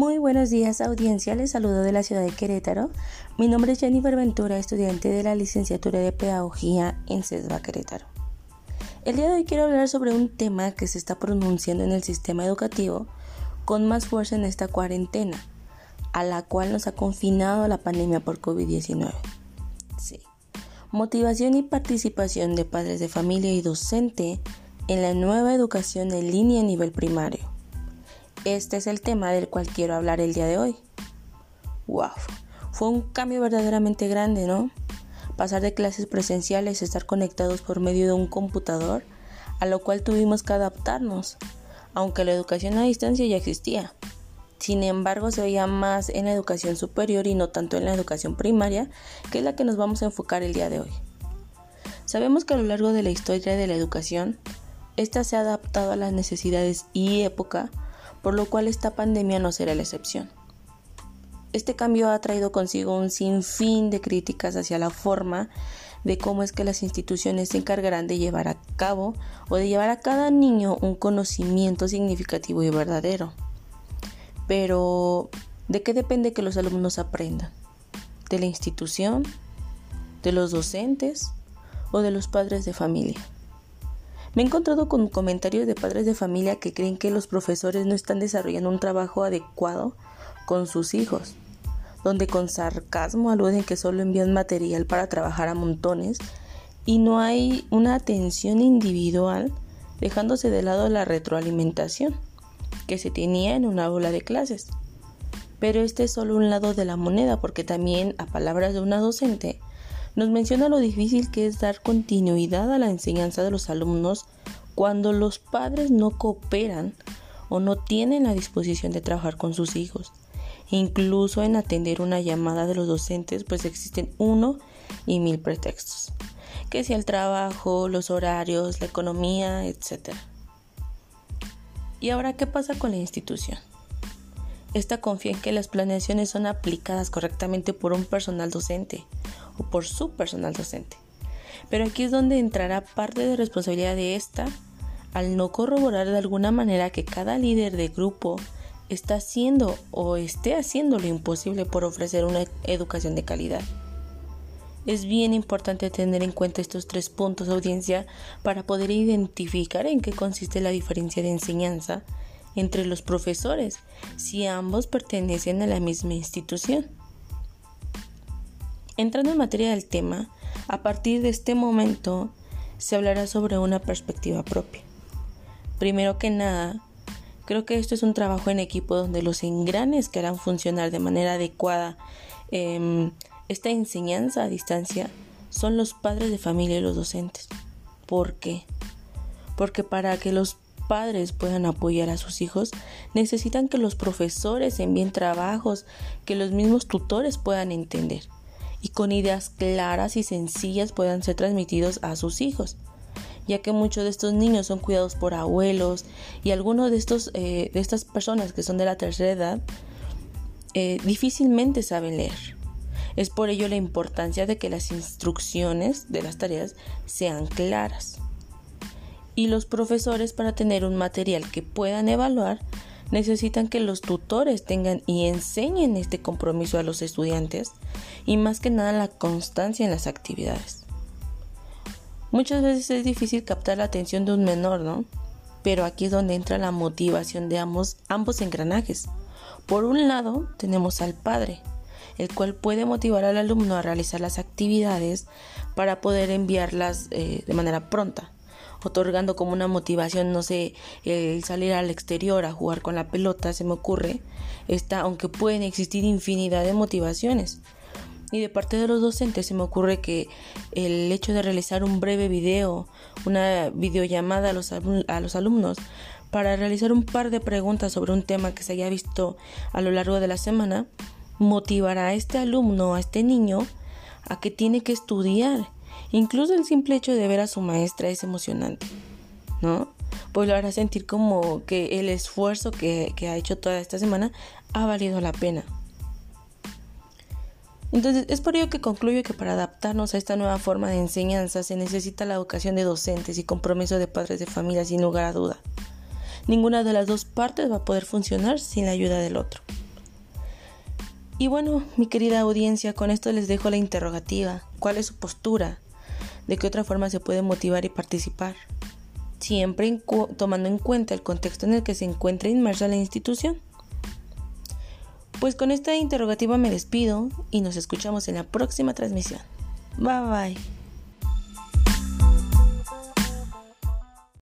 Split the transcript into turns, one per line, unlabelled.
Muy buenos días audiencia, les saludo de la ciudad de Querétaro. Mi nombre es Jennifer Ventura, estudiante de la licenciatura de Pedagogía en CESBA Querétaro. El día de hoy quiero hablar sobre un tema que se está pronunciando en el sistema educativo con más fuerza en esta cuarentena, a la cual nos ha confinado la pandemia por COVID-19. Sí. Motivación y participación de padres de familia y docente en la nueva educación en línea a nivel primario. Este es el tema del cual quiero hablar el día de hoy. ¡Wow! Fue un cambio verdaderamente grande, ¿no? Pasar de clases presenciales a estar conectados por medio de un computador, a lo cual tuvimos que adaptarnos, aunque la educación a distancia ya existía. Sin embargo, se veía más en la educación superior y no tanto en la educación primaria, que es la que nos vamos a enfocar el día de hoy. Sabemos que a lo largo de la historia de la educación, esta se ha adaptado a las necesidades y época por lo cual esta pandemia no será la excepción. Este cambio ha traído consigo un sinfín de críticas hacia la forma de cómo es que las instituciones se encargarán de llevar a cabo o de llevar a cada niño un conocimiento significativo y verdadero. Pero, ¿de qué depende que los alumnos aprendan? ¿De la institución? ¿De los docentes? ¿O de los padres de familia? Me he encontrado con comentarios de padres de familia que creen que los profesores no están desarrollando un trabajo adecuado con sus hijos, donde con sarcasmo aluden que solo envían material para trabajar a montones y no hay una atención individual dejándose de lado la retroalimentación que se tenía en una aula de clases. Pero este es solo un lado de la moneda porque también, a palabras de una docente, nos menciona lo difícil que es dar continuidad a la enseñanza de los alumnos cuando los padres no cooperan o no tienen la disposición de trabajar con sus hijos. Incluso en atender una llamada de los docentes, pues existen uno y mil pretextos. Que sea el trabajo, los horarios, la economía, etc. ¿Y ahora qué pasa con la institución? Esta confía en que las planeaciones son aplicadas correctamente por un personal docente o por su personal docente. Pero aquí es donde entrará parte de responsabilidad de esta al no corroborar de alguna manera que cada líder de grupo está haciendo o esté haciendo lo imposible por ofrecer una educación de calidad. Es bien importante tener en cuenta estos tres puntos de audiencia para poder identificar en qué consiste la diferencia de enseñanza entre los profesores si ambos pertenecen a la misma institución. Entrando en materia del tema, a partir de este momento se hablará sobre una perspectiva propia. Primero que nada, creo que esto es un trabajo en equipo donde los engranes que harán funcionar de manera adecuada em, esta enseñanza a distancia son los padres de familia y los docentes. ¿Por qué? Porque para que los padres puedan apoyar a sus hijos, necesitan que los profesores envíen trabajos que los mismos tutores puedan entender y con ideas claras y sencillas puedan ser transmitidos a sus hijos ya que muchos de estos niños son cuidados por abuelos y algunos de, estos, eh, de estas personas que son de la tercera edad eh, difícilmente saben leer. Es por ello la importancia de que las instrucciones de las tareas sean claras y los profesores para tener un material que puedan evaluar necesitan que los tutores tengan y enseñen este compromiso a los estudiantes y más que nada la constancia en las actividades. Muchas veces es difícil captar la atención de un menor, ¿no? Pero aquí es donde entra la motivación de ambos, engranajes. Por un lado tenemos al padre, el cual puede motivar al alumno a realizar las actividades para poder enviarlas eh, de manera pronta otorgando como una motivación, no sé, el salir al exterior a jugar con la pelota, se me ocurre, está, aunque pueden existir infinidad de motivaciones. Y de parte de los docentes se me ocurre que el hecho de realizar un breve video, una videollamada a los, a los alumnos, para realizar un par de preguntas sobre un tema que se haya visto a lo largo de la semana, motivará a este alumno, a este niño, a que tiene que estudiar Incluso el simple hecho de ver a su maestra es emocionante, ¿no? Pues lo hará sentir como que el esfuerzo que, ha hecho toda esta semana ha valido la pena. Entonces, es por ello que concluyo que para adaptarnos a esta nueva forma de enseñanza se necesita la educación de docentes y compromiso de padres de familia sin lugar a duda. Ninguna de las dos partes va a poder funcionar sin la ayuda del otro. Y bueno, mi querida audiencia, con esto les dejo la interrogativa. ¿Cuál es su postura? ¿De qué otra forma se puede motivar y participar? Siempre tomando en cuenta el contexto en el que se encuentra inmersa la institución. Pues con esta interrogativa me despido y nos escuchamos en la próxima transmisión. Bye bye.